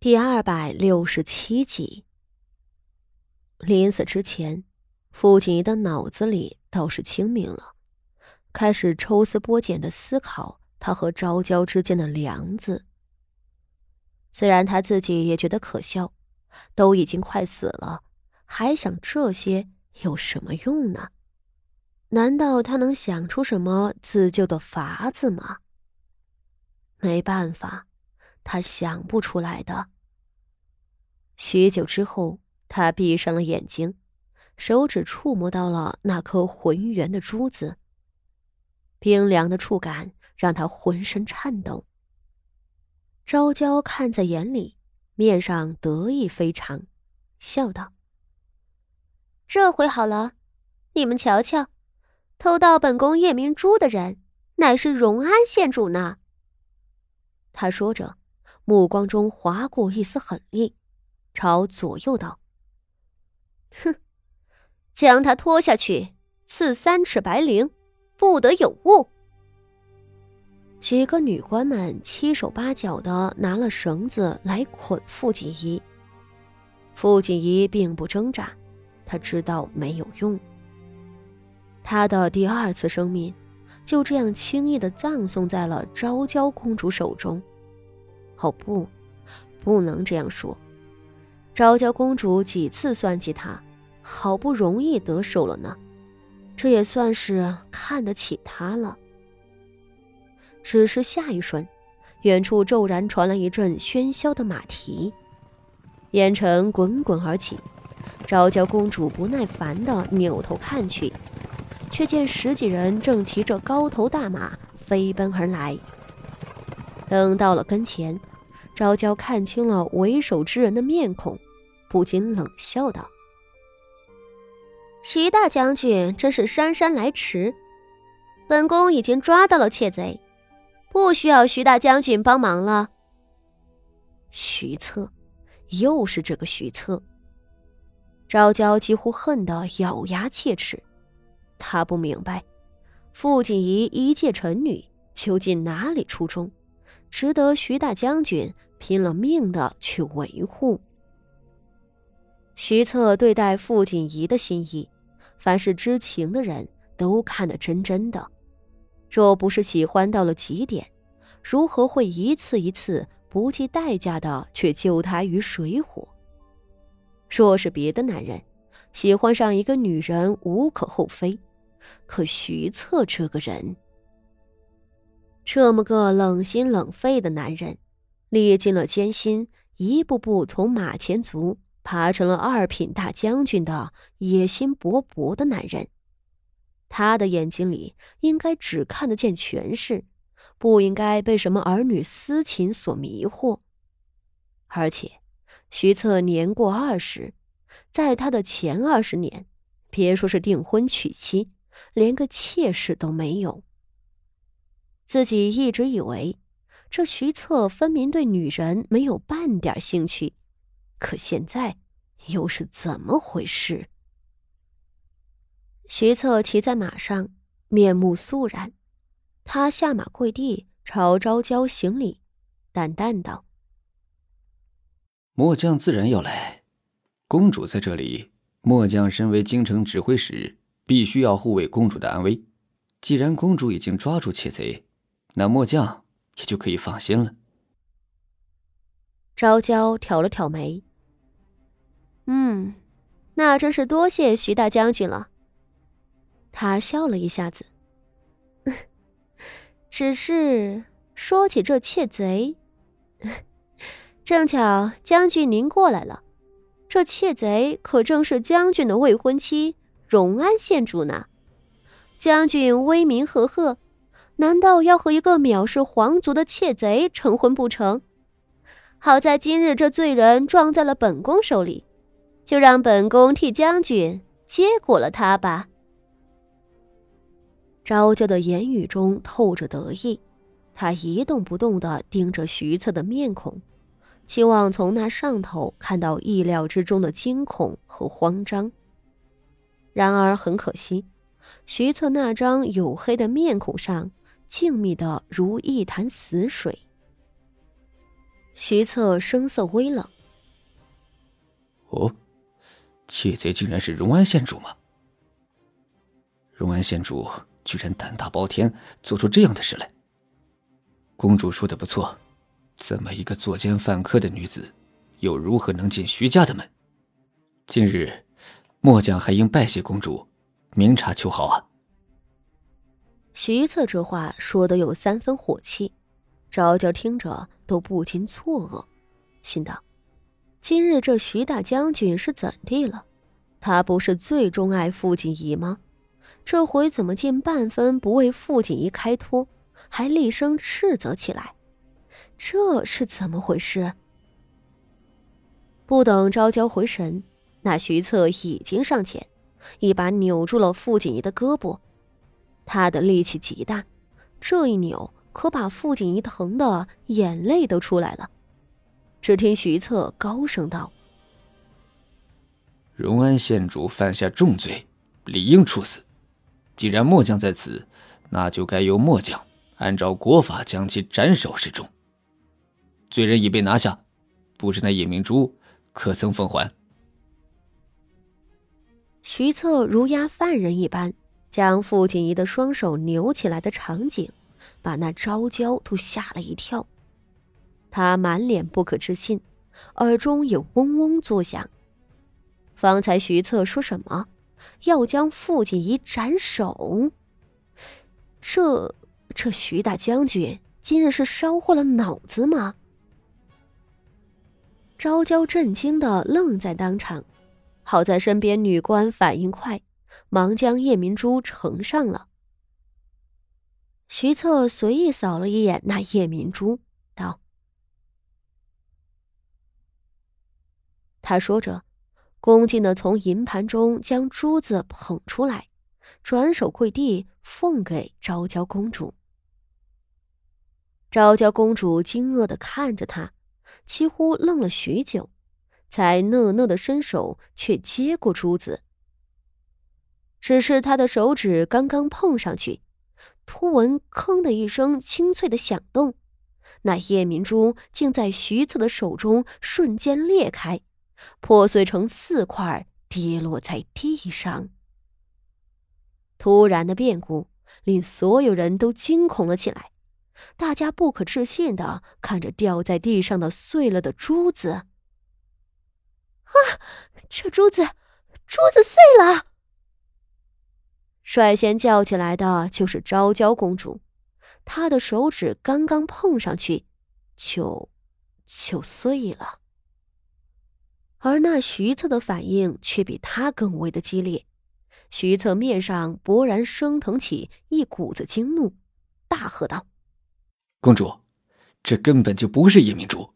第二百六十七集。临死之前，傅锦仪的脑子里倒是清明了，开始抽丝剥茧的思考他和昭娇之间的梁子。虽然他自己也觉得可笑，都已经快死了，还想这些有什么用呢？难道他能想出什么自救的法子吗？没办法。他想不出来的。许久之后，他闭上了眼睛，手指触摸到了那颗浑圆的珠子。冰凉的触感让他浑身颤抖。昭娇看在眼里，面上得意非常，笑道：“这回好了，你们瞧瞧，偷盗本宫夜明珠的人，乃是荣安县主呢。”他说着。目光中划过一丝狠厉，朝左右道：“哼，将他拖下去，赐三尺白绫，不得有误。”几个女官们七手八脚的拿了绳子来捆傅锦仪。傅锦仪并不挣扎，他知道没有用。他的第二次生命就这样轻易的葬送在了昭娇公主手中。哦不，不能这样说。昭娇公主几次算计他，好不容易得手了呢，这也算是看得起他了。只是下一瞬，远处骤然传来一阵喧嚣的马蹄，烟尘滚滚而起。昭娇公主不耐烦地扭头看去，却见十几人正骑着高头大马飞奔而来。等到了跟前。昭娇看清了为首之人的面孔，不禁冷笑道：“徐大将军真是姗姗来迟，本宫已经抓到了窃贼，不需要徐大将军帮忙了。”徐策，又是这个徐策。昭娇几乎恨得咬牙切齿，她不明白，傅锦仪一介臣女，究竟哪里出众，值得徐大将军。拼了命的去维护。徐策对待傅锦仪的心意，凡是知情的人都看得真真的。若不是喜欢到了极点，如何会一次一次不计代价的去救他于水火？若是别的男人，喜欢上一个女人无可厚非，可徐策这个人，这么个冷心冷肺的男人。历尽了艰辛，一步步从马前卒爬成了二品大将军的野心勃勃的男人，他的眼睛里应该只看得见权势，不应该被什么儿女私情所迷惑。而且，徐策年过二十，在他的前二十年，别说是订婚娶妻，连个妾室都没有。自己一直以为。这徐策分明对女人没有半点兴趣，可现在又是怎么回事？徐策骑在马上，面目肃然，他下马跪地，朝昭娇行礼，淡淡道：“末将自然要来。公主在这里，末将身为京城指挥使，必须要护卫公主的安危。既然公主已经抓住窃贼，那末将……”也就可以放心了。昭娇挑了挑眉，嗯，那真是多谢徐大将军了。他笑了一下子，只是说起这窃贼，正巧将军您过来了，这窃贼可正是将军的未婚妻荣安县主呢。将军威名赫赫。难道要和一个藐视皇族的窃贼成婚不成？好在今日这罪人撞在了本宫手里，就让本宫替将军接过了他吧。昭娇的言语中透着得意，她一动不动地盯着徐策的面孔，期望从那上头看到意料之中的惊恐和慌张。然而很可惜，徐策那张黝黑的面孔上。静谧的如一潭死水。徐策声色微冷：“哦，窃贼竟然是荣安县主吗？荣安县主居然胆大包天，做出这样的事来。公主说的不错，这么一个作奸犯科的女子，又如何能进徐家的门？今日，末将还应拜谢公主，明察秋毫啊。”徐策这话说的有三分火气，昭娇听着都不禁错愕，心道：今日这徐大将军是怎地了？他不是最钟爱傅锦仪吗？这回怎么竟半分不为傅锦仪开脱，还厉声斥责起来？这是怎么回事？不等昭娇回神，那徐策已经上前，一把扭住了傅锦仪的胳膊。他的力气极大，这一扭可把傅锦仪疼的眼泪都出来了。只听徐策高声道：“荣安县主犯下重罪，理应处死。既然末将在此，那就该由末将按照国法将其斩首示众。罪人已被拿下，不知那夜明珠可曾奉还？”徐策如押犯人一般。将傅锦仪的双手扭起来的场景，把那昭娇都吓了一跳。他满脸不可置信，耳中也嗡嗡作响。方才徐策说什么？要将傅锦仪斩首？这这徐大将军今日是烧坏了脑子吗？昭娇震惊的愣在当场，好在身边女官反应快。忙将夜明珠呈上了。徐策随意扫了一眼那夜明珠，道：“他说着，恭敬的从银盘中将珠子捧出来，转手跪地奉给昭娇公主。昭娇公主惊愕的看着他，几乎愣了许久，才讷讷的伸手却接过珠子。”只是他的手指刚刚碰上去，突闻“吭”的一声清脆的响动，那夜明珠竟在徐策的手中瞬间裂开，破碎成四块，跌落在地上。突然的变故令所有人都惊恐了起来，大家不可置信的看着掉在地上的碎了的珠子。啊，这珠子，珠子碎了！率先叫起来的就是昭娇公主，她的手指刚刚碰上去，就就碎了。而那徐策的反应却比她更为的激烈，徐策面上勃然升腾起一股子惊怒，大喝道：“公主，这根本就不是夜明珠，